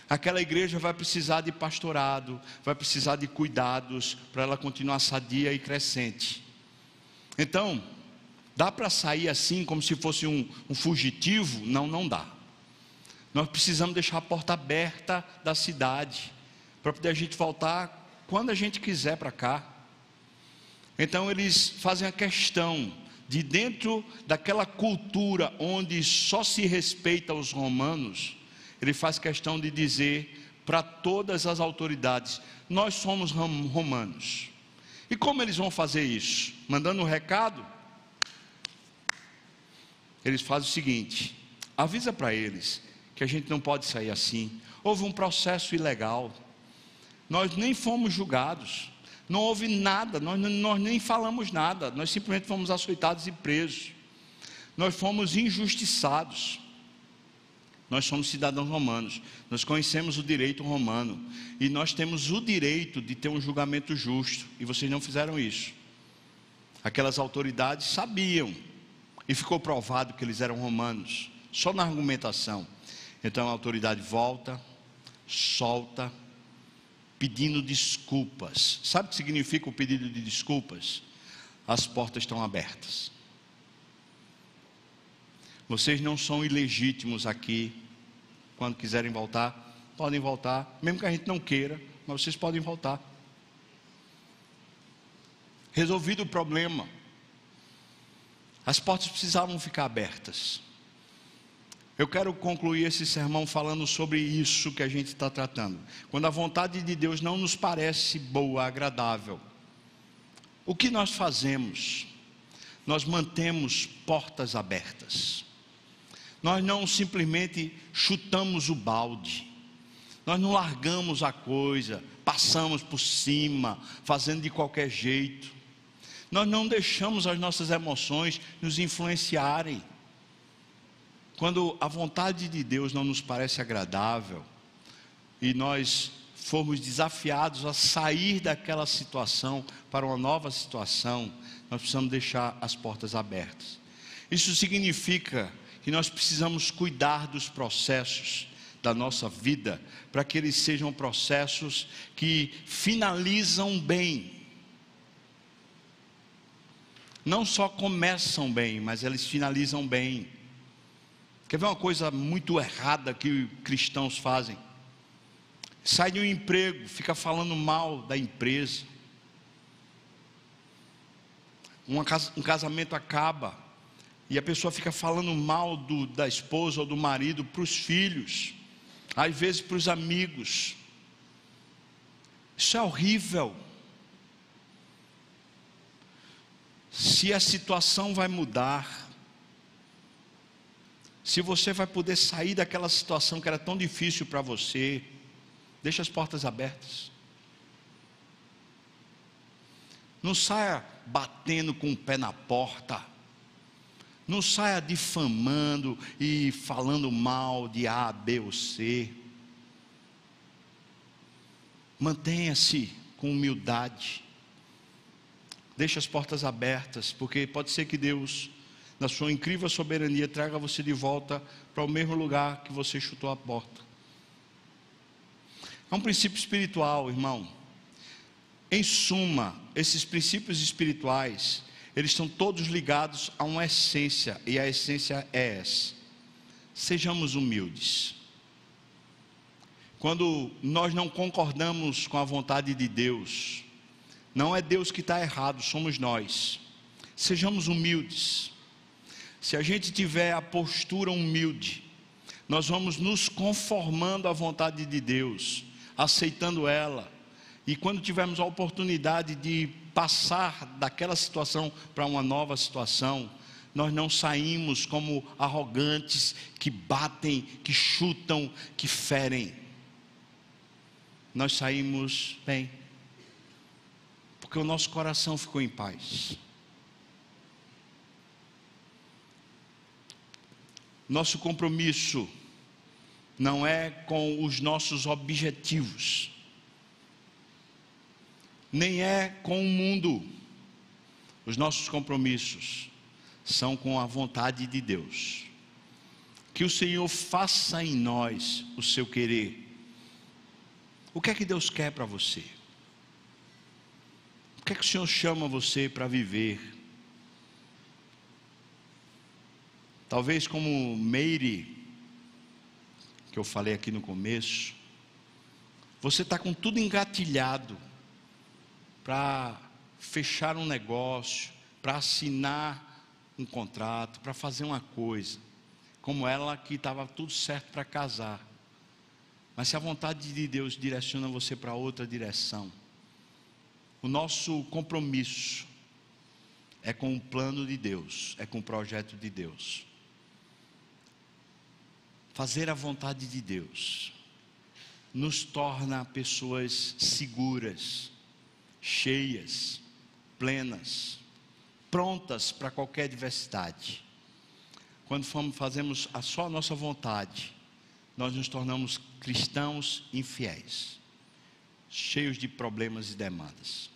aquela igreja vai precisar de pastorado, vai precisar de cuidados para ela continuar sadia e crescente. Então, dá para sair assim como se fosse um, um fugitivo? Não, não dá. Nós precisamos deixar a porta aberta da cidade para poder a gente voltar quando a gente quiser para cá. Então eles fazem a questão de dentro daquela cultura onde só se respeita os romanos, ele faz questão de dizer para todas as autoridades: nós somos romanos. E como eles vão fazer isso? Mandando um recado? Eles fazem o seguinte: avisa para eles que a gente não pode sair assim. Houve um processo ilegal, nós nem fomos julgados, não houve nada, nós, nós nem falamos nada, nós simplesmente fomos açoitados e presos, nós fomos injustiçados. Nós somos cidadãos romanos, nós conhecemos o direito romano. E nós temos o direito de ter um julgamento justo, e vocês não fizeram isso. Aquelas autoridades sabiam, e ficou provado que eles eram romanos, só na argumentação. Então a autoridade volta, solta, pedindo desculpas. Sabe o que significa o pedido de desculpas? As portas estão abertas. Vocês não são ilegítimos aqui. Quando quiserem voltar, podem voltar, mesmo que a gente não queira, mas vocês podem voltar. Resolvido o problema. As portas precisavam ficar abertas. Eu quero concluir esse sermão falando sobre isso que a gente está tratando. Quando a vontade de Deus não nos parece boa, agradável, o que nós fazemos? Nós mantemos portas abertas. Nós não simplesmente chutamos o balde, nós não largamos a coisa, passamos por cima, fazendo de qualquer jeito. Nós não deixamos as nossas emoções nos influenciarem. Quando a vontade de Deus não nos parece agradável e nós formos desafiados a sair daquela situação para uma nova situação, nós precisamos deixar as portas abertas. Isso significa que nós precisamos cuidar dos processos da nossa vida, para que eles sejam processos que finalizam bem. Não só começam bem, mas eles finalizam bem. Quer ver uma coisa muito errada que cristãos fazem? Sai de um emprego, fica falando mal da empresa. Um casamento acaba, e a pessoa fica falando mal do, da esposa ou do marido para os filhos, às vezes para os amigos. Isso é horrível. Se a situação vai mudar, se você vai poder sair daquela situação que era tão difícil para você, Deixa as portas abertas. Não saia batendo com o pé na porta. Não saia difamando e falando mal de A, B ou C. Mantenha-se com humildade. Deixe as portas abertas, porque pode ser que Deus, na sua incrível soberania, traga você de volta para o mesmo lugar que você chutou a porta. É um princípio espiritual, irmão. Em suma, esses princípios espirituais, eles estão todos ligados a uma essência, e a essência é essa. Sejamos humildes. Quando nós não concordamos com a vontade de Deus, não é Deus que está errado, somos nós. Sejamos humildes. Se a gente tiver a postura humilde, nós vamos nos conformando à vontade de Deus, aceitando ela e quando tivermos a oportunidade de passar daquela situação para uma nova situação, nós não saímos como arrogantes que batem, que chutam, que ferem. Nós saímos bem, porque o nosso coração ficou em paz. Nosso compromisso não é com os nossos objetivos, nem é com o mundo. Os nossos compromissos são com a vontade de Deus. Que o Senhor faça em nós o seu querer. O que é que Deus quer para você? O que é que o Senhor chama você para viver? Talvez como Meire, que eu falei aqui no começo, você está com tudo engatilhado para fechar um negócio, para assinar um contrato, para fazer uma coisa, como ela que estava tudo certo para casar. Mas se a vontade de Deus direciona você para outra direção, o nosso compromisso é com o plano de Deus, é com o projeto de Deus. Fazer a vontade de Deus nos torna pessoas seguras, cheias, plenas, prontas para qualquer diversidade. Quando fazemos a só a nossa vontade, nós nos tornamos cristãos infiéis, cheios de problemas e demandas.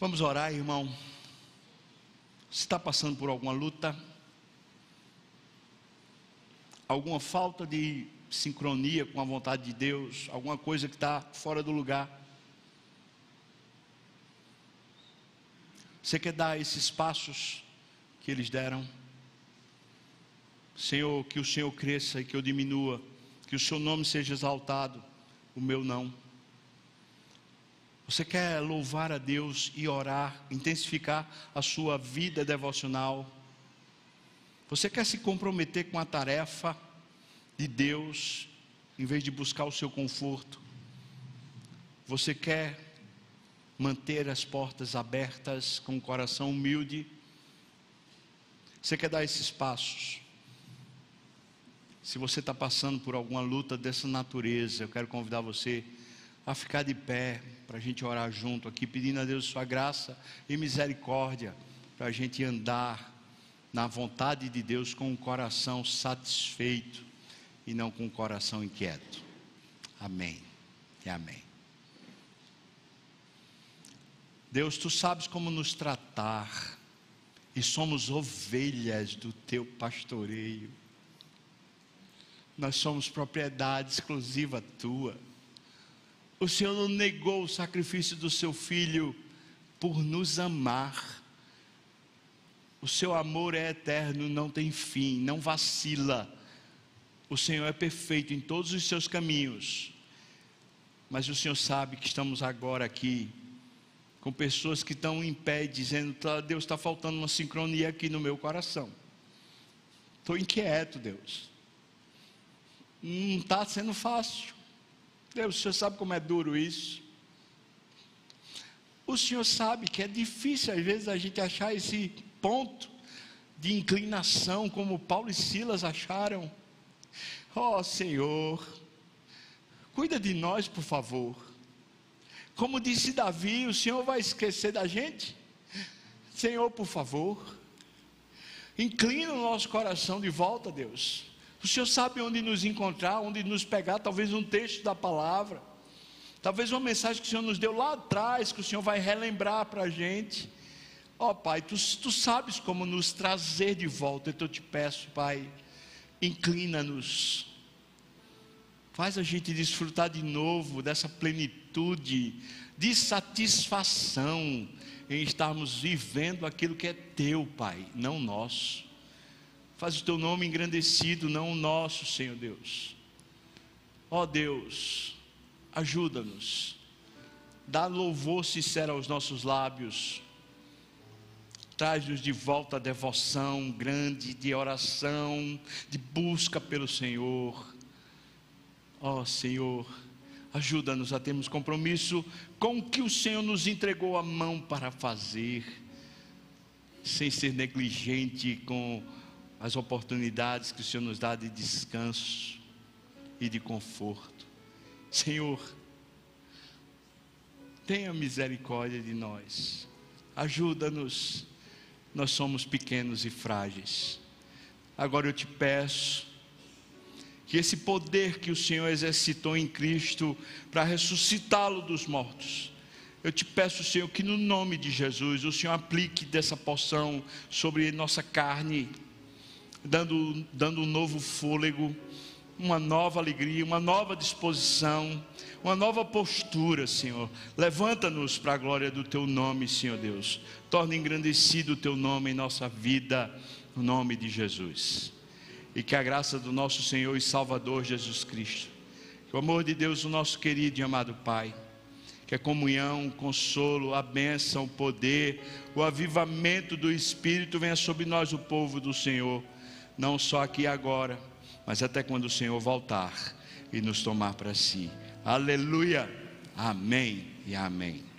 Vamos orar, irmão. Se está passando por alguma luta, alguma falta de sincronia com a vontade de Deus, alguma coisa que está fora do lugar, Você quer dar esses passos que eles deram? Senhor, que o Senhor cresça e que eu diminua, que o seu nome seja exaltado, o meu não. Você quer louvar a Deus e orar, intensificar a sua vida devocional? Você quer se comprometer com a tarefa de Deus, em vez de buscar o seu conforto? Você quer manter as portas abertas com o coração humilde. Você quer dar esses passos? Se você está passando por alguma luta dessa natureza, eu quero convidar você a ficar de pé para a gente orar junto aqui, pedindo a Deus sua graça e misericórdia para a gente andar na vontade de Deus com o coração satisfeito e não com o coração inquieto. Amém e amém. Deus, tu sabes como nos tratar, e somos ovelhas do teu pastoreio. Nós somos propriedade exclusiva tua. O Senhor não negou o sacrifício do seu filho por nos amar. O seu amor é eterno, não tem fim, não vacila. O Senhor é perfeito em todos os seus caminhos. Mas o Senhor sabe que estamos agora aqui com pessoas que estão em pé dizendo: tá, Deus está faltando uma sincronia aqui no meu coração. Estou inquieto, Deus. Não está sendo fácil. Deus, o Senhor sabe como é duro isso. O Senhor sabe que é difícil às vezes a gente achar esse ponto de inclinação, como Paulo e Silas acharam. Oh, Senhor, Cuida de nós, por favor. Como disse Davi, o Senhor vai esquecer da gente? Senhor, por favor. Inclina o nosso coração de volta, Deus. O Senhor sabe onde nos encontrar, onde nos pegar, talvez um texto da palavra, talvez uma mensagem que o Senhor nos deu lá atrás, que o Senhor vai relembrar para a gente. Ó oh, Pai, tu, tu sabes como nos trazer de volta, então eu te peço, Pai, inclina-nos, faz a gente desfrutar de novo dessa plenitude, de satisfação em estarmos vivendo aquilo que é teu, Pai, não nosso. Faz o teu nome engrandecido, não o nosso, Senhor Deus. Ó oh Deus, ajuda-nos. Dá louvor sincero aos nossos lábios. Traz-nos de volta a devoção grande, de oração, de busca pelo Senhor. Ó oh, Senhor, ajuda-nos a termos compromisso com o que o Senhor nos entregou a mão para fazer, sem ser negligente com as oportunidades que o Senhor nos dá de descanso e de conforto. Senhor, tenha misericórdia de nós, ajuda-nos, nós somos pequenos e frágeis. Agora eu te peço, que esse poder que o Senhor exercitou em Cristo para ressuscitá-lo dos mortos, eu te peço, Senhor, que no nome de Jesus o Senhor aplique dessa porção sobre nossa carne dando, dando um novo fôlego, uma nova alegria, uma nova disposição, uma nova postura, Senhor. Levanta-nos para a glória do Teu nome, Senhor Deus. Torna engrandecido o Teu nome em nossa vida, no nome de Jesus. E que a graça do nosso Senhor e Salvador Jesus Cristo, que o amor de Deus, o nosso querido e amado Pai, que a comunhão, o consolo, a bênção, o poder, o avivamento do Espírito venha sobre nós, o povo do Senhor não só aqui agora, mas até quando o Senhor voltar e nos tomar para si. Aleluia. Amém e amém.